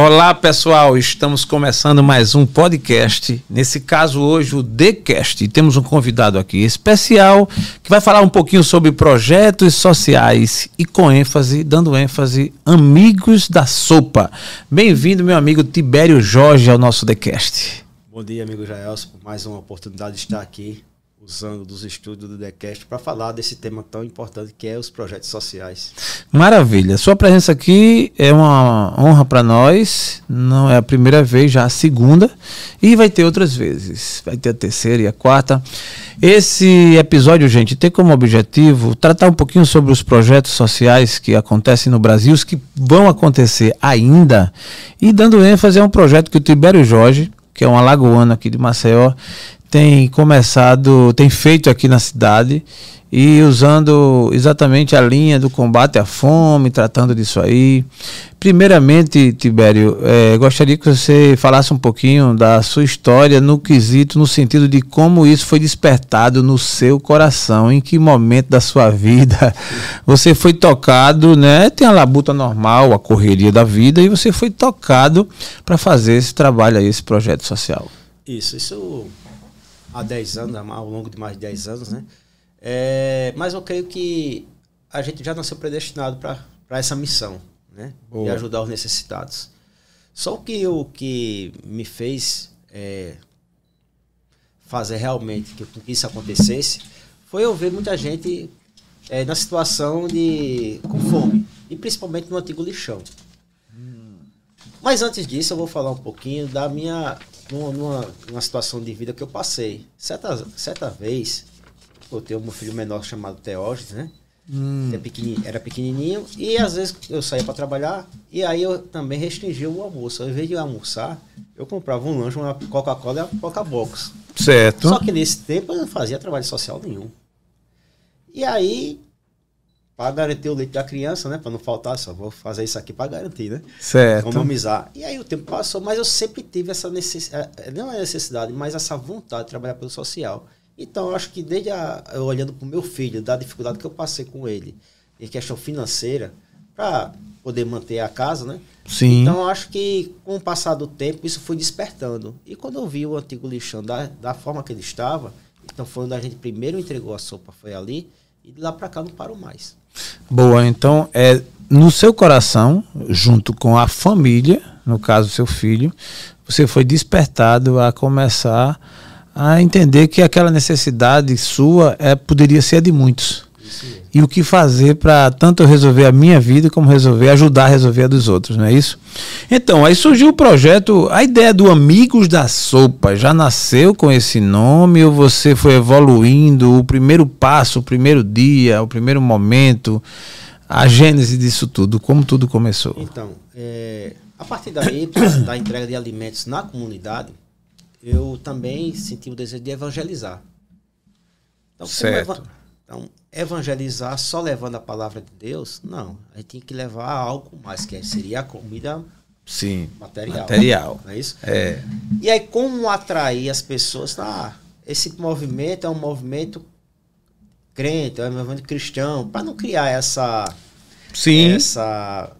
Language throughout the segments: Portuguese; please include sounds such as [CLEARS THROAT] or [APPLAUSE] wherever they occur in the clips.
Olá pessoal, estamos começando mais um podcast. Nesse caso, hoje, o TheCast. Temos um convidado aqui especial que vai falar um pouquinho sobre projetos sociais e com ênfase, dando ênfase, amigos da sopa. Bem-vindo, meu amigo Tibério Jorge, ao nosso TheCast. Bom dia, amigo Jaelson, mais uma oportunidade de estar aqui usando dos estúdios do TheCast para falar desse tema tão importante que é os projetos sociais. Maravilha. Sua presença aqui é uma honra para nós. Não é a primeira vez, já a segunda. E vai ter outras vezes. Vai ter a terceira e a quarta. Esse episódio, gente, tem como objetivo tratar um pouquinho sobre os projetos sociais que acontecem no Brasil, os que vão acontecer ainda. E dando ênfase a um projeto que o Tibério Jorge, que é um alagoano aqui de Maceió, tem começado, tem feito aqui na cidade e usando exatamente a linha do combate à fome, tratando disso aí. Primeiramente, Tibério, é, gostaria que você falasse um pouquinho da sua história no quesito, no sentido de como isso foi despertado no seu coração, em que momento da sua vida [LAUGHS] você foi tocado, né? Tem a labuta normal, a correria da vida, e você foi tocado para fazer esse trabalho aí, esse projeto social. Isso, isso há 10 anos, ao longo de mais de 10 anos, né? É, mas eu creio que a gente já nasceu predestinado para essa missão, né? Boa. De ajudar os necessitados. Só que o que me fez é, fazer realmente que, que isso acontecesse foi eu ver muita gente é, na situação de com fome, e principalmente no antigo lixão. Hum. Mas antes disso, eu vou falar um pouquinho da minha numa, numa situação de vida que eu passei. Certa, certa vez, eu tenho um filho menor chamado Teógenes, né? Hum. Era pequenininho e às vezes eu saía para trabalhar e aí eu também restringia o almoço. Ao invés de almoçar, eu comprava um lanche, uma Coca-Cola e uma Coca-Box. Certo. Só que nesse tempo eu não fazia trabalho social nenhum. E aí para garantir o leite da criança, né? Para não faltar, só vou fazer isso aqui para garantir, né? Certo. Economizar. E aí o tempo passou, mas eu sempre tive essa necessidade, eh, não é necessidade, mas essa vontade de trabalhar pelo social. Então, eu acho que desde a, eu olhando para o meu filho, da dificuldade que eu passei com ele, em questão financeira, para poder manter a casa, né? Sim. Então, eu acho que com o passar do tempo, isso foi despertando. E quando eu vi o antigo lixão da, da forma que ele estava, então foi onde a gente primeiro entregou a sopa, foi ali, e de lá para cá não parou mais. Boa, então é no seu coração, junto com a família, no caso seu filho, você foi despertado a começar a entender que aquela necessidade sua é, poderia ser de muitos. E o que fazer para tanto resolver a minha vida como resolver, ajudar a resolver a dos outros, não é isso? Então, aí surgiu o projeto, a ideia do Amigos da Sopa já nasceu com esse nome ou você foi evoluindo? O primeiro passo, o primeiro dia, o primeiro momento, a gênese disso tudo, como tudo começou? Então, é, a partir daí, [COUGHS] da entrega de alimentos na comunidade, eu também senti o desejo de evangelizar. Então, certo. Então, evangelizar só levando a palavra de Deus, não. A gente tem que levar algo mais, que seria a comida Sim, material. Material. Não é isso? É. E aí, como atrair as pessoas? Ah, esse movimento é um movimento crente, é um movimento cristão, para não criar essa. Sim. Essa,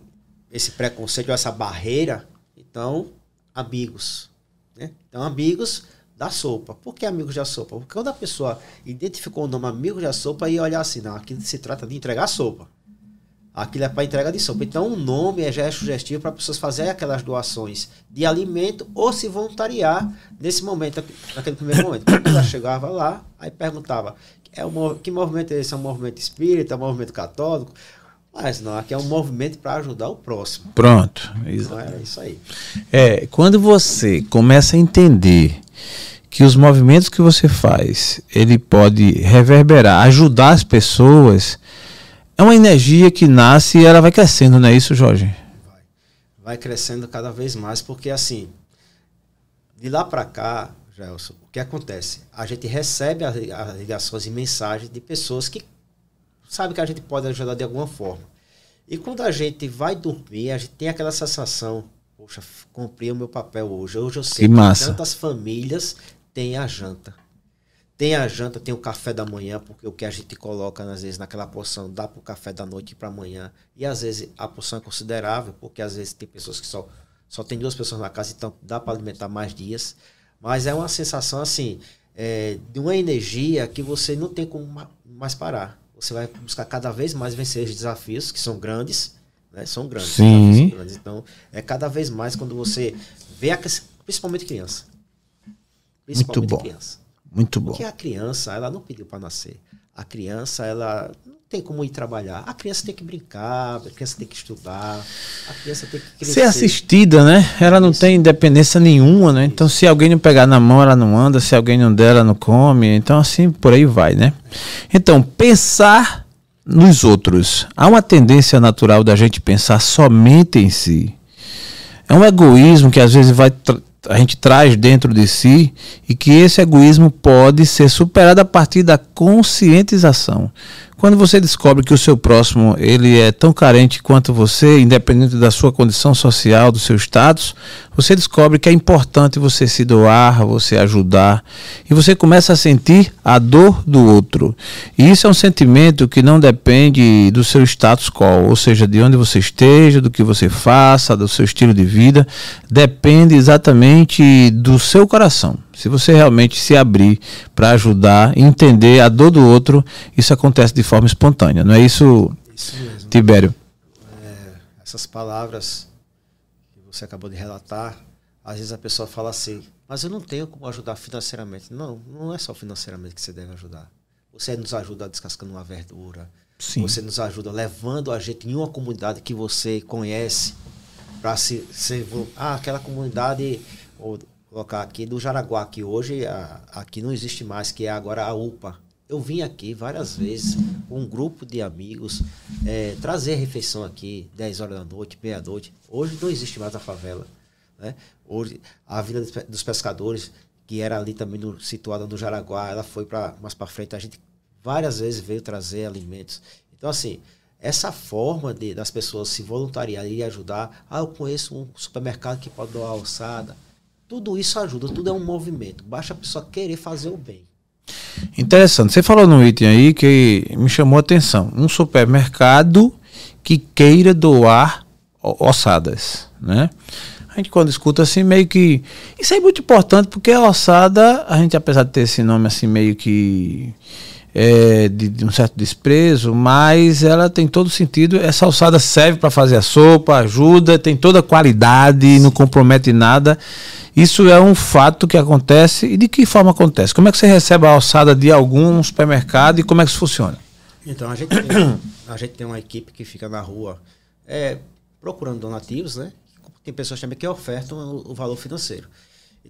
esse preconceito, essa barreira. Então, amigos. Né? Então, amigos da sopa. Por que amigos da sopa? Porque quando a pessoa identificou o nome amigos da sopa, ia olhar assim, não, aqui se trata de entregar sopa. Aquilo é para entrega de sopa. Então o nome é, já é sugestivo para pessoas fazerem aquelas doações de alimento ou se voluntariar nesse momento, naquele primeiro momento. Quando ela chegava lá, aí perguntava, é um, que movimento é esse? É um movimento espírita, é um movimento católico? Mas não, aqui é um movimento para ajudar o próximo. Pronto. Então é isso aí. É, quando você começa a entender que os movimentos que você faz, ele pode reverberar, ajudar as pessoas, é uma energia que nasce e ela vai crescendo, não é isso, Jorge? Vai, crescendo cada vez mais, porque assim, de lá para cá, Gelson, o que acontece? A gente recebe as ligações e mensagens de pessoas que sabem que a gente pode ajudar de alguma forma. E quando a gente vai dormir, a gente tem aquela sensação, poxa, cumpri o meu papel hoje. Hoje eu sei que, que tantas famílias tem a janta. Tem a janta, tem o café da manhã, porque o que a gente coloca, às vezes, naquela porção, dá para o café da noite para amanhã. E às vezes a porção é considerável, porque às vezes tem pessoas que só Só tem duas pessoas na casa, então dá para alimentar mais dias. Mas é uma sensação assim, é, de uma energia que você não tem como mais parar. Você vai buscar cada vez mais vencer os desafios, que são grandes, né? São grandes. Sim. São grandes. Então, é cada vez mais quando você vê, a, principalmente criança. Principalmente Muito bom. criança. Muito bom. Porque a criança, ela não pediu para nascer. A criança, ela não tem como ir trabalhar. A criança tem que brincar, a criança tem que estudar, a criança tem que crescer. Ser assistida, né? Ela não Isso. tem independência nenhuma, né? Então, se alguém não pegar na mão, ela não anda. Se alguém não der, ela não come. Então, assim, por aí vai, né? Então, pensar nos outros. Há uma tendência natural da gente pensar somente em si. É um egoísmo que às vezes vai a gente traz dentro de si e que esse egoísmo pode ser superado a partir da conscientização. Quando você descobre que o seu próximo ele é tão carente quanto você, independente da sua condição social, do seu status, você descobre que é importante você se doar, você ajudar, e você começa a sentir a dor do outro. E isso é um sentimento que não depende do seu status quo, ou seja, de onde você esteja, do que você faça, do seu estilo de vida, depende exatamente do seu coração. Se você realmente se abrir para ajudar, entender a dor do outro, isso acontece de forma espontânea. Não é isso, isso mesmo. Tibério? É, essas palavras que você acabou de relatar, às vezes a pessoa fala assim, mas eu não tenho como ajudar financeiramente. Não, não é só financeiramente que você deve ajudar. Você nos ajuda descascando uma verdura. Sim. Você nos ajuda levando a gente em uma comunidade que você conhece para se, se ah, aquela comunidade ou colocar aqui do Jaraguá, que hoje a, aqui não existe mais, que é agora a UPA. Eu vim aqui várias vezes com um grupo de amigos é, trazer refeição aqui, 10 horas da noite, meia-noite. Hoje não existe mais a favela. Né? Hoje, a Vila dos Pescadores, que era ali também no, situada no Jaraguá, ela foi para mais para frente. A gente várias vezes veio trazer alimentos. Então, assim, essa forma de, das pessoas se voluntariarem e ajudar. Ah, eu conheço um supermercado que pode doar alçada tudo isso ajuda, tudo é um movimento. Basta a pessoa querer fazer o bem. Interessante. Você falou no item aí que me chamou a atenção. Um supermercado que queira doar ossadas, né? A gente quando escuta assim meio que isso é muito importante porque a ossada, a gente apesar de ter esse nome assim meio que é, de, de, um certo desprezo, mas ela tem todo sentido. Essa alçada serve para fazer a sopa, ajuda, tem toda a qualidade, não compromete nada. Isso é um fato que acontece. E de que forma acontece? Como é que você recebe a alçada de algum supermercado e como é que isso funciona? Então, a gente tem, [COUGHS] a gente tem uma equipe que fica na rua é, procurando donativos, né? Tem pessoas também que ofertam o, o valor financeiro.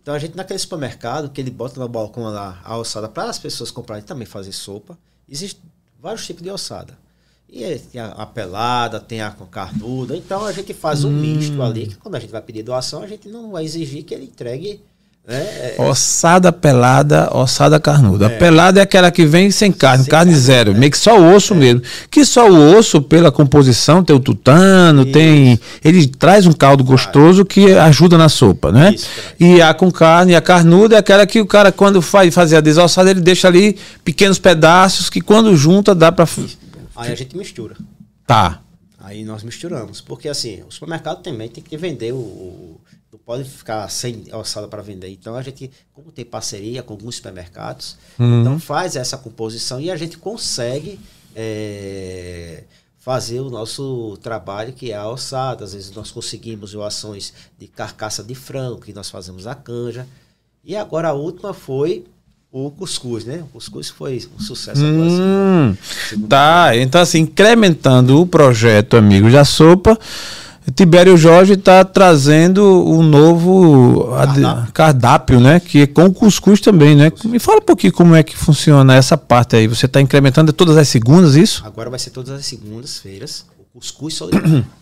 Então a gente naquele supermercado que ele bota no balcão lá a alçada para as pessoas comprarem também fazer sopa. Existem vários tipos de alçada. E tem a, a, pelada, tem a carnuda. Então a gente faz um hum. misto ali, que quando a gente vai pedir doação, a gente não vai exigir que ele entregue. Né? É. Ossada pelada, ossada carnuda. É. A pelada é aquela que vem sem carne, sem carne, carne, zero, é. meio que só o osso é. mesmo. Que só o osso, pela composição, tem o tutano, Isso. tem. Ele traz um caldo gostoso que ajuda na sopa, né? Isso, e a com carne, a carnuda é aquela que o cara, quando faz fazer a desossada, ele deixa ali pequenos pedaços que quando junta dá para Aí a gente mistura. Tá. Aí nós misturamos. Porque assim, o supermercado também tem que vender o. não pode ficar sem alçada para vender. Então a gente, como tem parceria com alguns supermercados, uhum. então faz essa composição e a gente consegue é, fazer o nosso trabalho que é a alçada. Às vezes nós conseguimos ações de carcaça de frango, que nós fazemos a canja. E agora a última foi o cuscuz, né? O cuscuz foi um sucesso. Hum, tá, então assim, incrementando o projeto Amigos da Sopa, Tibério Jorge está trazendo um novo cardápio. cardápio, né? Que é com cuscuz também, né? Me fala um pouquinho como é que funciona essa parte aí. Você está incrementando todas as segundas, isso? Agora vai ser todas as segundas-feiras. O cuscuz solidário. [CLEARS THROAT]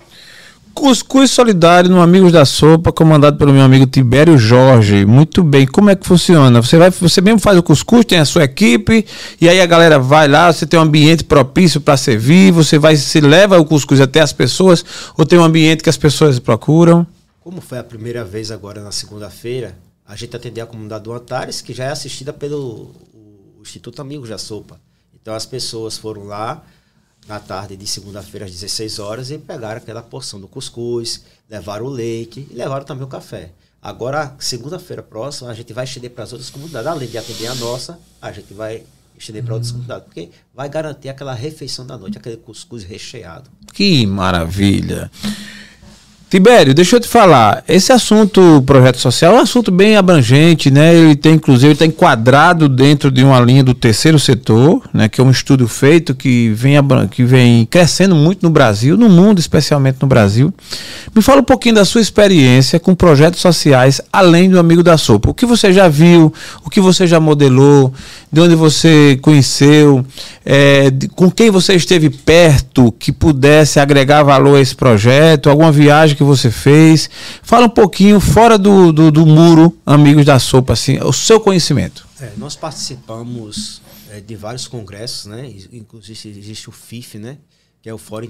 Cuscuz Solidário no Amigos da Sopa, comandado pelo meu amigo Tibério Jorge. Muito bem. Como é que funciona? Você vai, você mesmo faz o cuscuz, tem a sua equipe, e aí a galera vai lá, você tem um ambiente propício para servir, você vai se leva o cuscuz até as pessoas, ou tem um ambiente que as pessoas procuram? Como foi a primeira vez agora na segunda-feira, a gente atendeu a comunidade do Antares, que já é assistida pelo Instituto Amigos da Sopa. Então as pessoas foram lá, na tarde de segunda-feira às 16 horas e pegaram aquela porção do cuscuz, levaram o leite e levaram também o café. Agora, segunda-feira próxima, a gente vai estender para as outras comunidades. Além de atender a nossa, a gente vai estender para outras comunidades, porque vai garantir aquela refeição da noite, aquele cuscuz recheado. Que maravilha! Tibério, deixa eu te falar, esse assunto, projeto social, é um assunto bem abrangente, né? Ele tem, inclusive, está enquadrado dentro de uma linha do terceiro setor, né? Que é um estudo feito que vem, que vem crescendo muito no Brasil, no mundo, especialmente no Brasil. Me fala um pouquinho da sua experiência com projetos sociais, além do Amigo da Sopa. O que você já viu, o que você já modelou, de onde você conheceu, é, de, com quem você esteve perto que pudesse agregar valor a esse projeto, alguma viagem que você fez. Fala um pouquinho fora do, do, do muro, amigos da sopa, assim, o seu conhecimento. É, nós participamos é, de vários congressos, né? Inclusive existe o FIF, né? que é o Fórum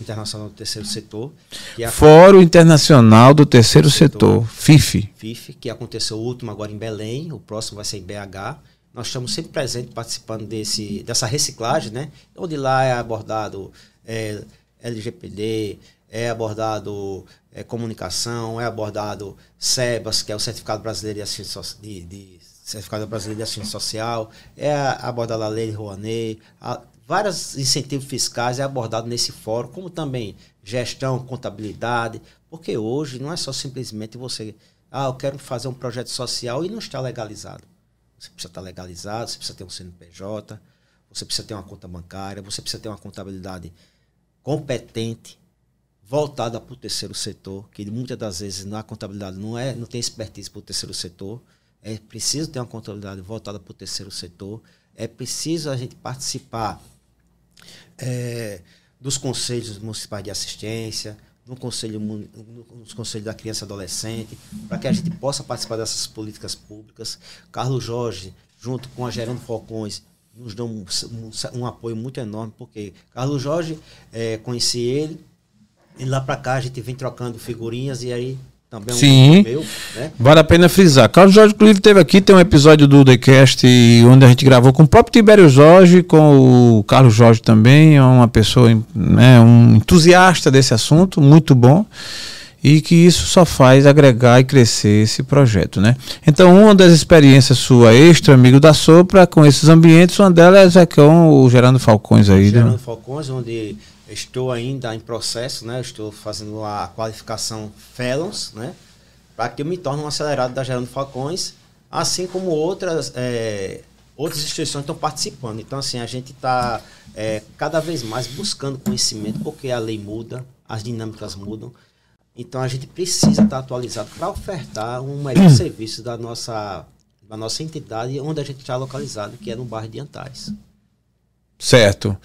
Internacional do Terceiro Setor. É Fórum Internacional do Terceiro Setor, Setor, FIF. FIF, que aconteceu o último agora em Belém, o próximo vai ser em BH. Nós estamos sempre presentes participando desse, dessa reciclagem, né? Onde lá é abordado é, LGPD, é abordado é, comunicação, é abordado SEBAS, que é o Certificado Brasileiro de Assistência, de, de Certificado Brasileiro de Assistência Social, é abordado a Lei Rouanet, a, vários incentivos fiscais é abordado nesse fórum, como também gestão, contabilidade, porque hoje não é só simplesmente você, ah, eu quero fazer um projeto social e não está legalizado. Você precisa estar legalizado, você precisa ter um CNPJ, você precisa ter uma conta bancária, você precisa ter uma contabilidade competente, voltada para o terceiro setor, que muitas das vezes na contabilidade não é, não tem expertise para o terceiro setor. É preciso ter uma contabilidade voltada para o terceiro setor. É preciso a gente participar é, dos conselhos municipais de assistência, no conselho, nos conselhos da criança e adolescente, para que a gente possa participar dessas políticas públicas. Carlos Jorge, junto com a Gerando Falcões, nos dão um, um, um apoio muito enorme, porque Carlos Jorge, é, conheci ele, e lá para cá a gente vem trocando figurinhas e aí também é um Sim. Meu, né? Vale a pena frisar. Carlos Jorge, inclusive, teve aqui, tem um episódio do TheCast onde a gente gravou com o próprio Tibério Jorge, com o Carlos Jorge também, é uma pessoa, né, um entusiasta desse assunto, muito bom. E que isso só faz agregar e crescer esse projeto, né? Então, uma das experiências sua extra, amigo da Sopra, com esses ambientes, uma delas é com o Gerando Falcões aí. Né? Gerando né? Falcões, onde Estou ainda em processo, né? Estou fazendo a qualificação Felons, né? Para que eu me torne um acelerado da Gerando Falcões, assim como outras, é, outras instituições estão participando. Então, assim, a gente está é, cada vez mais buscando conhecimento, porque a lei muda, as dinâmicas mudam. Então, a gente precisa estar atualizado para ofertar um melhor serviço da nossa, da nossa entidade, onde a gente está localizado, que é no bairro de Antares. Certo.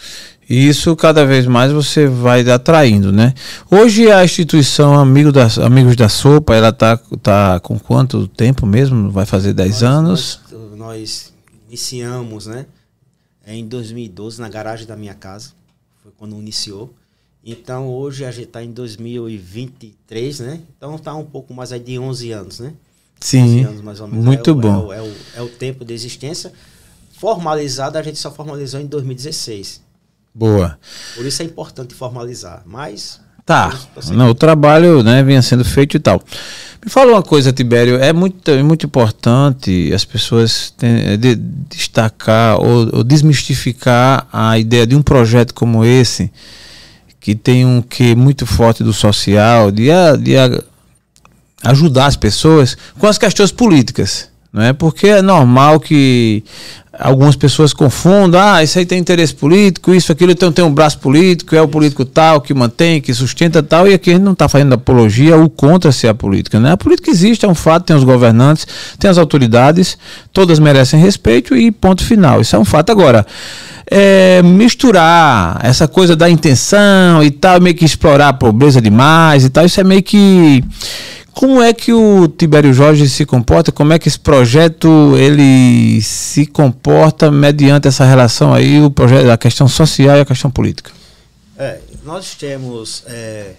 E isso cada vez mais você vai atraindo, né? Hoje a instituição Amigo da, Amigos da Sopa, ela tá, tá com quanto tempo mesmo? Vai fazer 10 anos? Nós, nós, iniciamos, né? Em 2012, na garagem da minha casa. Foi quando iniciou. Então hoje a gente está em 2023, né? Então está um pouco mais aí de 11 anos, né? Sim. Anos, muito é bom. É o, é, o, é o tempo de existência formalizada a gente só formalizou em 2016. Boa. Por isso é importante formalizar. Mas. Tá. Não, o trabalho né, vinha sendo feito e tal. Me fala uma coisa, Tibério. É muito, é muito importante as pessoas tem, de, destacar ou, ou, desmistificar a ideia de um projeto como esse, que tem um que muito forte do social, de, de ajudar as pessoas com as questões políticas. Não é? Porque é normal que algumas pessoas confundam, ah, isso aí tem interesse político, isso, aquilo, então tem um braço político, é o político tal que mantém, que sustenta tal, e aqui a gente não está fazendo apologia ou contra ser a política, né? A política existe, é um fato, tem os governantes, tem as autoridades, todas merecem respeito e ponto final, isso é um fato. Agora, é, misturar essa coisa da intenção e tal, meio que explorar a pobreza demais e tal, isso é meio que como é que o Tibério Jorge se comporta? Como é que esse projeto ele se comporta mediante essa relação aí, o projeto, a questão social e a questão política? É, nós temos, é,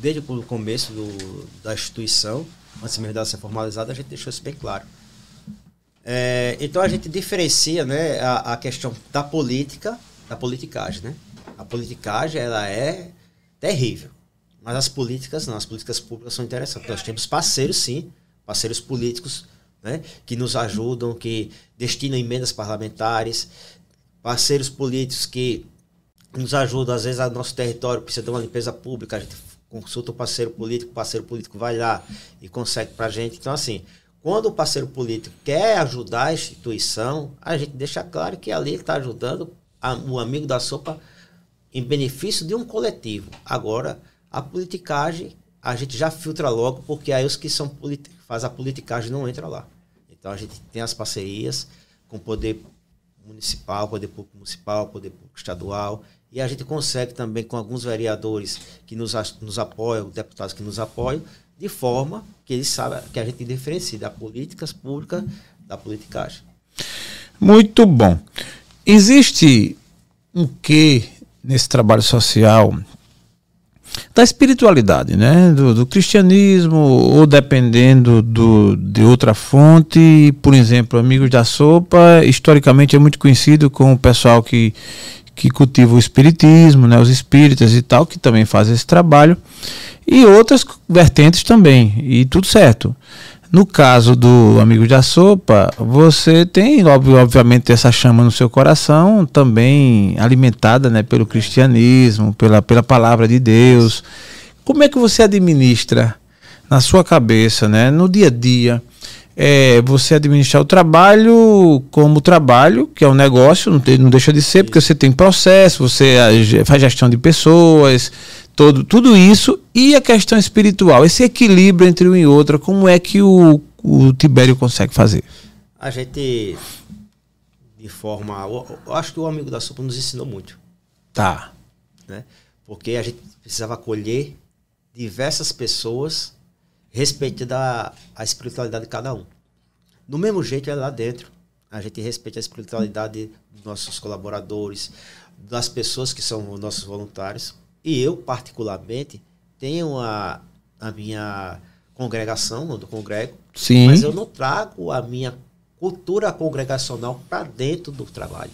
desde o começo do, da instituição, antes mesmo dela ser formalizada, a gente deixou isso bem claro. É, então a gente diferencia né, a, a, questão da política da politicagem. Né? A politicagem ela é terrível. Mas as políticas não, as políticas públicas são interessantes. Nós temos parceiros, sim, parceiros políticos, né, que nos ajudam, que destinam emendas parlamentares, parceiros políticos que nos ajudam, às vezes, o nosso território precisa de uma limpeza pública, a gente consulta o parceiro político, o parceiro político vai lá e consegue para a gente. Então, assim, quando o parceiro político quer ajudar a instituição, a gente deixa claro que ali está ajudando a, o amigo da sopa em benefício de um coletivo. Agora, a politicagem, a gente já filtra logo, porque aí os que são faz a politicagem não entra lá. Então a gente tem as parcerias com o poder municipal, poder público municipal, poder público estadual, e a gente consegue também com alguns vereadores que nos, nos apoiam, deputados que nos apoiam, de forma que eles sabem que a gente diferencia da políticas públicas da politicagem. Muito bom. Existe um quê nesse trabalho social da espiritualidade, né? Do, do, cristianismo, ou dependendo do, de outra fonte. Por exemplo, Amigos da Sopa, historicamente é muito conhecido com o pessoal que, que cultiva o espiritismo, né? Os espíritas e tal, que também fazem esse trabalho. E outras vertentes também, e tudo certo. No caso do Amigo da Sopa, você tem, obviamente, essa chama no seu coração, também alimentada né, pelo cristianismo, pela, pela palavra de Deus. Como é que você administra na sua cabeça, né, no dia a dia, é, você administrar o trabalho como trabalho, que é um negócio, não, tem, não deixa de ser, porque você tem processo, você faz gestão de pessoas, todo, tudo isso e a questão espiritual, esse equilíbrio entre um e outro, como é que o, o Tibério consegue fazer? A gente, de forma. Eu acho que o amigo da sopa nos ensinou muito. Tá. Né? Porque a gente precisava acolher diversas pessoas respeitando a, a espiritualidade de cada um. Do mesmo jeito é lá dentro. A gente respeita a espiritualidade dos nossos colaboradores, das pessoas que são nossos voluntários. E eu, particularmente, tenho a, a minha congregação, onde eu congrego, Sim. mas eu não trago a minha cultura congregacional para dentro do trabalho.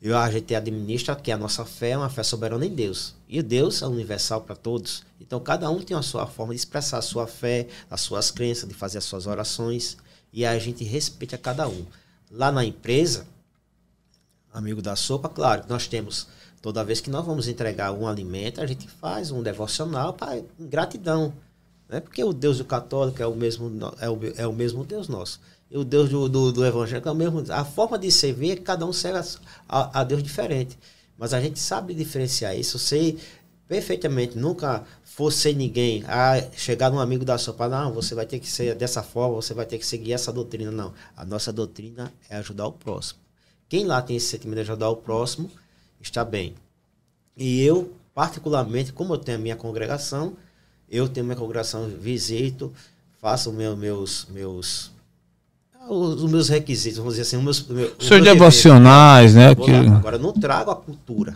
Eu, a gente administra que a nossa fé é uma fé soberana em Deus. E Deus é universal para todos. Então, cada um tem a sua forma de expressar a sua fé, as suas crenças, de fazer as suas orações. E a gente respeita cada um. Lá na empresa, amigo da sopa, claro, nós temos Toda vez que nós vamos entregar um alimento, a gente faz um devocional para gratidão. Né? Porque o Deus do católico é o mesmo, é o, é o mesmo Deus nosso. E o Deus do, do, do evangélico é o mesmo. A forma de servir é que cada um serve a, a Deus diferente. Mas a gente sabe diferenciar isso. Sei perfeitamente, nunca fosse ninguém a chegar num amigo da sopa, não, você vai ter que ser dessa forma, você vai ter que seguir essa doutrina. Não. A nossa doutrina é ajudar o próximo. Quem lá tem esse sentimento de ajudar o próximo, está bem. E eu, particularmente, como eu tenho a minha congregação, eu tenho minha congregação, visito, faço meu, meus, meus os, meus requisitos, vamos dizer assim, os meus, meu, os seus devocionais, né? Que... Agora, eu não trago a cultura.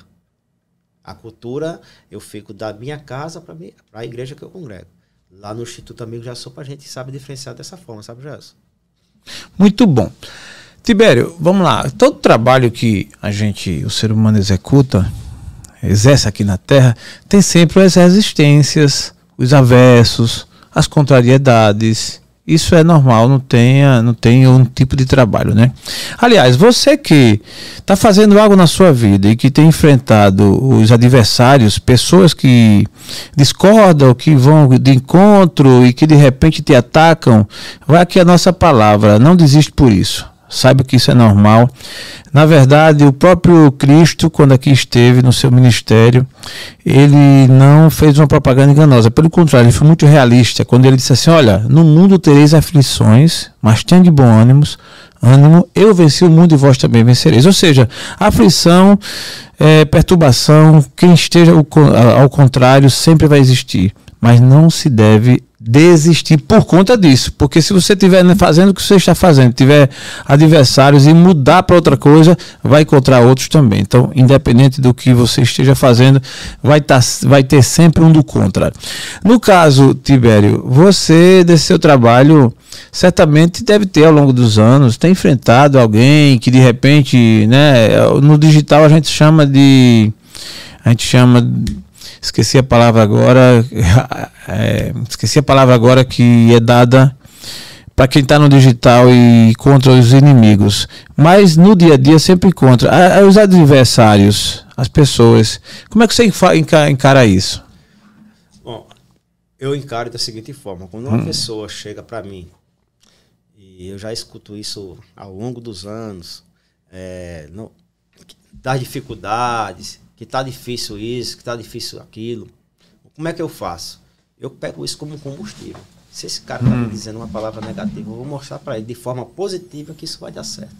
A cultura eu fico da minha casa para a igreja que eu congrego. Lá no Instituto Amigo Já Sou, a gente sabe diferenciar dessa forma, sabe, Gerson? Muito bom. Tibério, vamos lá. Todo trabalho que a gente, o ser humano executa, exerce aqui na Terra, tem sempre as resistências, os avessos, as contrariedades. Isso é normal, não tem, não tem um tipo de trabalho, né? Aliás, você que está fazendo algo na sua vida e que tem enfrentado os adversários, pessoas que discordam, que vão de encontro e que de repente te atacam, vai aqui a nossa palavra, não desiste por isso Saiba que isso é normal. Na verdade, o próprio Cristo, quando aqui esteve no seu ministério, ele não fez uma propaganda enganosa. Pelo contrário, ele foi muito realista quando ele disse assim: Olha, no mundo tereis aflições, mas tenha de bom ânimo, ânimo, eu venci o mundo e vós também vencereis. Ou seja, aflição, é, perturbação, quem esteja ao contrário sempre vai existir, mas não se deve desistir por conta disso. Porque se você estiver fazendo o que você está fazendo, tiver adversários e mudar para outra coisa, vai encontrar outros também. Então, independente do que você esteja fazendo, vai, tá, vai ter sempre um do contra. No caso, Tibério, você, desse seu trabalho, certamente deve ter ao longo dos anos, ter enfrentado alguém que de repente, né, no digital a gente chama de a gente chama esqueci a palavra agora, [LAUGHS] é, esqueci a palavra agora que é dada para quem está no digital e contra os inimigos, mas no dia a dia sempre contra os adversários, as pessoas. Como é que você encara isso? Bom, eu encaro da seguinte forma: quando uma hum. pessoa chega para mim e eu já escuto isso ao longo dos anos, é, no, das dificuldades, que tá difícil isso, que tá difícil aquilo. Como é que eu faço? Eu pego isso como combustível. Se esse cara tá me hum. dizendo uma palavra negativa, eu vou mostrar para ele de forma positiva que isso vai dar certo.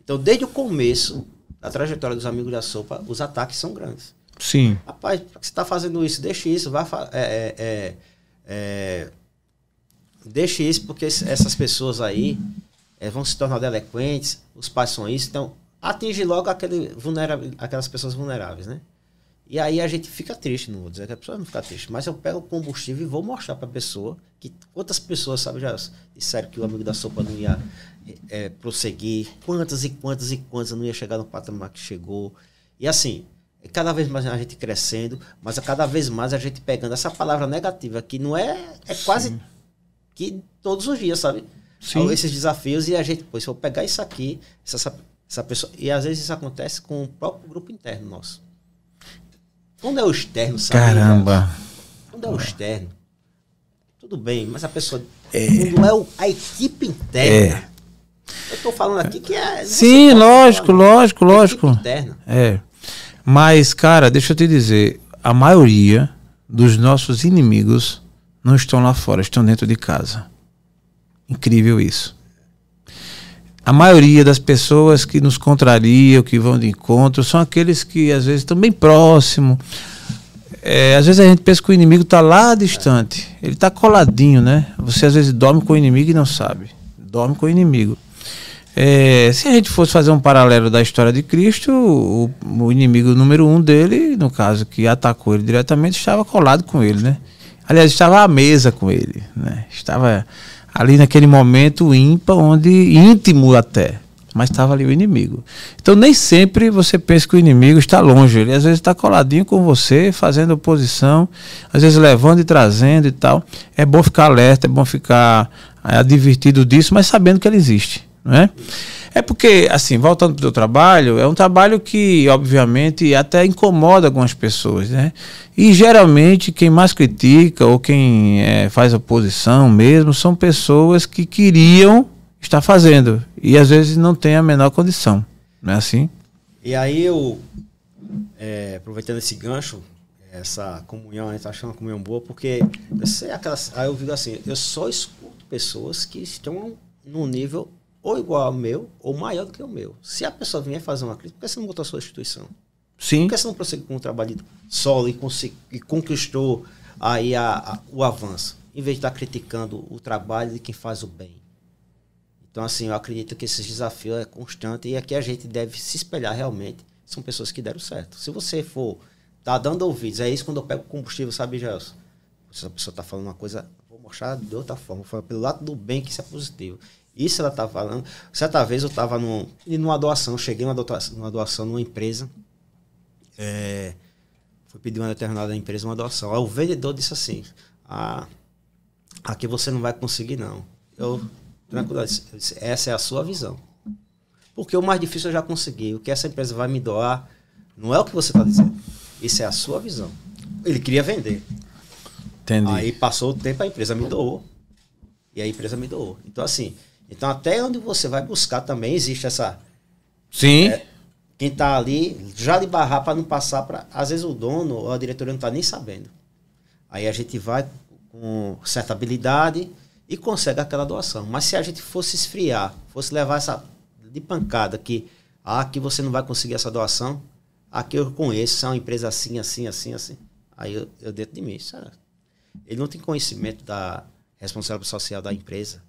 Então, desde o começo da trajetória dos amigos da sopa, os ataques são grandes. Sim. Rapaz, você está fazendo isso, deixe isso, vá. É, é, é, é, deixe isso, porque essas pessoas aí é, vão se tornar delinquentes, os pais são isso. Então, atinge logo aquele aquelas pessoas vulneráveis, né? E aí a gente fica triste, não vou dizer que a pessoa não fica triste, mas eu pego o combustível e vou mostrar para a pessoa que quantas pessoas, sabe, já disseram que o amigo da sopa não ia é, prosseguir, quantas e quantas e quantas não ia chegar no patamar que chegou. E assim, cada vez mais a gente crescendo, mas a cada vez mais a gente pegando essa palavra negativa que não é, é quase Sim. que todos os dias, sabe? Sim. Esses desafios e a gente, pois, se eu pegar isso aqui, essa essa pessoa, e às vezes isso acontece com o próprio grupo interno nosso. Quando é o externo, sabe? Caramba! Quando é o externo, tudo bem, mas a pessoa. É. Não é o, a equipe interna. É. Eu estou falando aqui que é. Sim, lógico, lógico, lógico. Interna. É. Mas, cara, deixa eu te dizer, a maioria dos nossos inimigos não estão lá fora, estão dentro de casa. Incrível isso a maioria das pessoas que nos contrariam, que vão de encontro, são aqueles que às vezes estão bem próximo. É, às vezes a gente pensa que o inimigo está lá distante. Ele está coladinho, né? Você às vezes dorme com o inimigo e não sabe. Dorme com o inimigo. É, se a gente fosse fazer um paralelo da história de Cristo, o, o, inimigo número um dele, no caso que atacou ele diretamente, estava colado com ele, né? Aliás, estava à mesa com ele, né? Estava ali naquele momento ímpar, onde íntimo até, mas estava ali o inimigo. Então nem sempre você pensa que o inimigo está longe, ele às vezes está coladinho com você, fazendo oposição, às vezes levando e trazendo e tal. É bom ficar alerta, é bom ficar é, advertido disso, mas sabendo que ele existe, não é? É porque, assim, voltando para o trabalho, é um trabalho que, obviamente, até incomoda algumas pessoas, né? E geralmente quem mais critica ou quem é, faz oposição mesmo são pessoas que queriam estar fazendo e às vezes não tem a menor condição, não é assim? E aí eu, é, aproveitando esse gancho, essa comunhão, a gente tá achando uma comunhão boa, porque eu sei aquelas, aí eu digo assim, eu só escuto pessoas que estão num nível ou igual ao meu, ou maior do que o meu. Se a pessoa vier fazer uma crítica, por que você não botou a sua instituição? Sim. Por que você não prosseguiu com um trabalho solo e, e conquistou aí a, a, o avanço? Em vez de estar criticando o trabalho de quem faz o bem. Então, assim, eu acredito que esse desafio é constante e aqui a gente deve se espelhar realmente. São pessoas que deram certo. Se você for tá dando ouvidos, é isso quando eu pego combustível, sabe, Gelson? Se a pessoa está falando uma coisa, vou mostrar de outra forma, vou falar pelo lado do bem que isso é positivo. Isso ela tá falando. Certa vez eu estava num, numa doação, cheguei numa doação, numa doação numa empresa. É, fui pedir uma determinada empresa uma doação. Aí o vendedor disse assim: Ah, aqui você não vai conseguir, não. Eu, tranquilo, disse, essa é a sua visão. Porque o mais difícil eu já consegui. O que essa empresa vai me doar não é o que você está dizendo. Isso é a sua visão. Ele queria vender. Entendi. Aí passou o tempo, a empresa me doou. E a empresa me doou. Então, assim, então, até onde você vai buscar também existe essa. Sim. É, quem está ali já lhe barrar para não passar para. Às vezes o dono ou a diretoria não está nem sabendo. Aí a gente vai com certa habilidade e consegue aquela doação. Mas se a gente fosse esfriar, fosse levar essa de pancada que ah, aqui você não vai conseguir essa doação, aqui eu conheço, é uma empresa assim, assim, assim, assim. Aí eu, eu dentro de mim, sabe? Ele não tem conhecimento da responsabilidade social da empresa.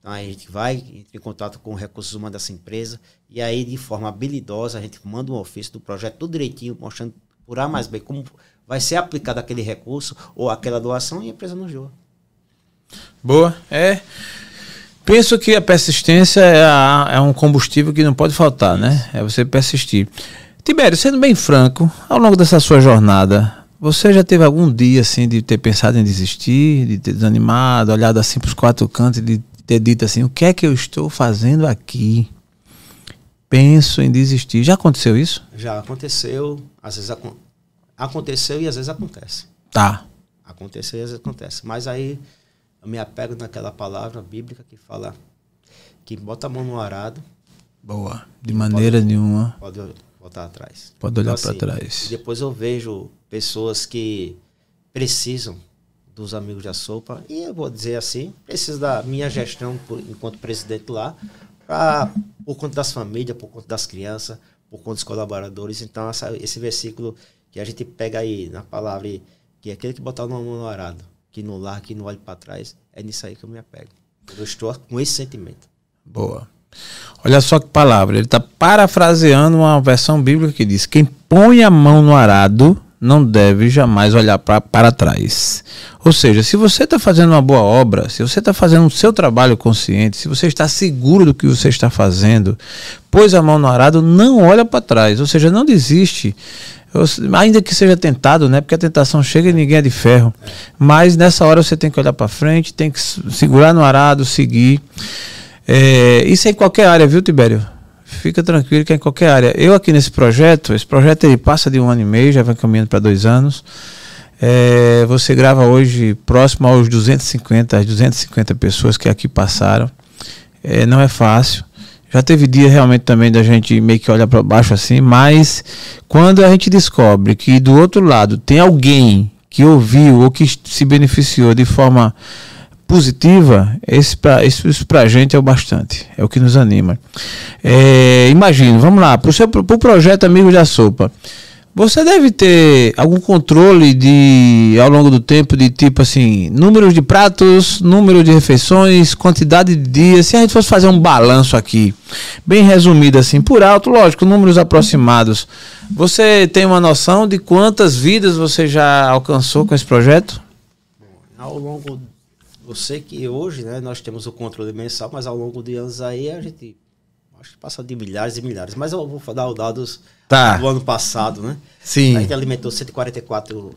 Então a gente vai, entra em contato com recursos humanos dessa empresa e aí de forma habilidosa a gente manda um ofício do projeto tudo direitinho, mostrando por A mais B como vai ser aplicado aquele recurso ou aquela doação e a empresa nos doa. Boa, é. Penso que a persistência é, a, é, um combustível que não pode faltar, né? É você persistir. Tibério, sendo bem franco, ao longo dessa sua jornada, você já teve algum dia assim de ter pensado em desistir, de ter desanimado, olhado assim para os quatro cantos e de ter dito assim: o que é que eu estou fazendo aqui? Penso em desistir. Já aconteceu isso? Já aconteceu, às vezes ac aconteceu e às vezes acontece. Tá. Aconteceu e às vezes acontece. Mas aí eu me apego naquela palavra bíblica que fala que bota a mão no arado. Boa. De maneira pode, nenhuma. Pode voltar atrás. Pode olhar então, para assim, trás. Depois eu vejo pessoas que precisam dos amigos da sopa e eu vou dizer assim, preciso da minha gestão por, enquanto presidente lá, pra, por conta das famílias, por conta das crianças, por conta dos colaboradores. Então essa, esse versículo que a gente pega aí na palavra que é aquele que botar o nome no arado, que não larga, que não olha para trás, é nisso aí que eu me apego. Eu estou com esse sentimento. Boa. Olha só que palavra. Ele está parafraseando uma versão bíblica que diz: Quem põe a mão no arado não deve jamais olhar pra, para trás. Ou seja, se você está fazendo uma boa obra, se você está fazendo o seu trabalho consciente, se você está seguro do que você está fazendo, pôs a mão no arado, não olha para trás. Ou seja, não desiste. Ainda que seja tentado, né? Porque a tentação chega e ninguém é de ferro. Mas nessa hora você tem que olhar para frente, tem que segurar no arado, seguir. É, isso é em qualquer área, viu, Tibério? Fica tranquilo que é em qualquer área. Eu aqui nesse projeto, esse projeto ele passa de um ano e meio, já vai caminhando para dois anos. É, você grava hoje próximo aos 250, as 250 pessoas que aqui passaram. É, não é fácil. Já teve dia realmente também da gente meio que olhar para baixo assim, mas quando a gente descobre que do outro lado tem alguém que ouviu ou que se beneficiou de forma positiva, esse pra, isso, isso pra gente é o bastante, é o que nos anima. É, imagino, vamos lá, para o pro projeto Amigos da Sopa. Você deve ter algum controle de ao longo do tempo de tipo assim, número de pratos, número de refeições, quantidade de dias. Se a gente fosse fazer um balanço aqui, bem resumido assim, por alto, lógico, números aproximados. Você tem uma noção de quantas vidas você já alcançou com esse projeto? Ao longo eu sei que hoje, né, nós temos o controle mensal, mas ao longo de anos aí a gente acho que passa de milhares e milhares. Mas eu vou dar os dados tá. do ano passado, né? Sim. A gente alimentou 144,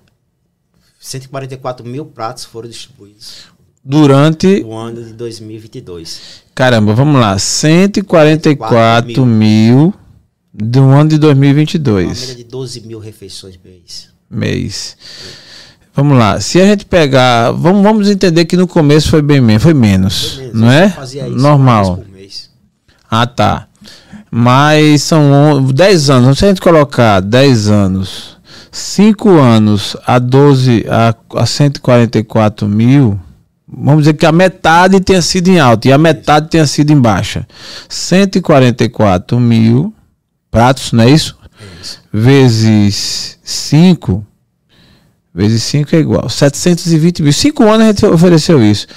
144 mil pratos foram distribuídos. Durante o ano de 2022. Caramba, vamos lá. 144 mil. do ano de 2022. Uma média de 12 mil refeições mês. Mês. É. Vamos lá, se a gente pegar, vamos, vamos entender que no começo foi bem menos, foi menos, foi menos não é? Normal. Ah, tá. Mas são 10 anos, se a gente colocar 10 anos, 5 anos a 12 a, a 144 mil, vamos dizer que a metade tenha sido em alta e a metade tenha sido em baixa. 144 mil pratos, não é isso? É isso. Vezes 5 vezes 5 é igual. 720 mil. Cinco anos a gente ofereceu isso.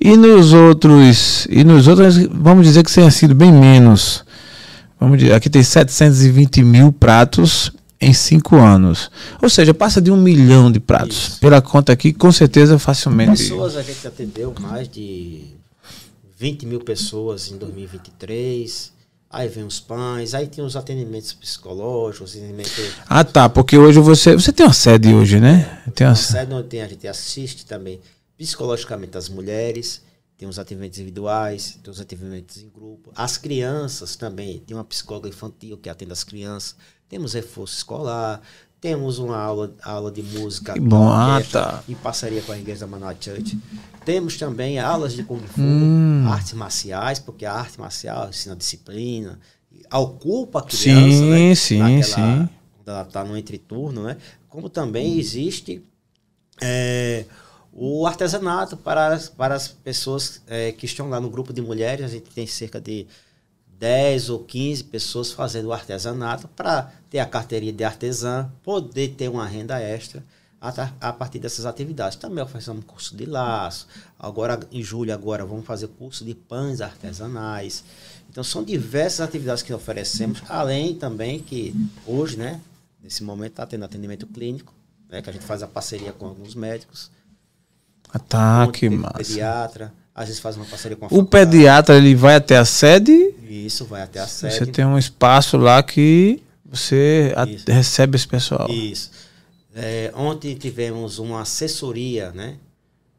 E nos outros, e nos outros, vamos dizer que tenha sido bem menos. Vamos dizer, aqui tem 720 mil pratos em cinco anos. Ou seja, passa de um milhão de pratos. Isso. Pela conta aqui, com certeza, facilmente. Pessoas, a gente atendeu mais de 20 mil pessoas em 2023. Aí vem os pães, aí tem os atendimentos psicológicos, atendimentos... Ah, tá, porque hoje você. Você tem uma sede hoje, né? Tem uma sede onde tem, a gente assiste também psicologicamente as mulheres, tem os atendimentos individuais, tem os atendimentos em grupo. As crianças também, tem uma psicóloga infantil que atende as crianças, temos reforço escolar, temos uma aula, aula de música bom, ah, tá. em parceria com a Igreja da Manoel Church. Temos também aulas de Kung Fu, hum. artes marciais, porque a arte marcial ensina disciplina, ocupa a criança, sim, né? Sim, Naquela, sim. Quando ela está no entreturno, né? Como também existe é, o artesanato para as, para as pessoas é, que estão lá no grupo de mulheres. A gente tem cerca de 10 ou 15 pessoas fazendo o artesanato para ter a carteirinha de artesã, poder ter uma renda extra a, partir dessas atividades. Também oferecemos curso de laço. Agora, em julho, agora vamos fazer curso de pães artesanais. Então, são diversas atividades que oferecemos, além também que hoje, né, nesse momento, está tendo atendimento clínico, né, que a gente faz a parceria com alguns médicos. Ah, tá, que massa. Pediatra, às vezes faz uma parceria com a O pediatra, ele vai até a sede? Isso, vai até a sede. Você tem um espaço lá que você a, recebe esse pessoal. Isso. É, ontem tivemos uma assessoria, né?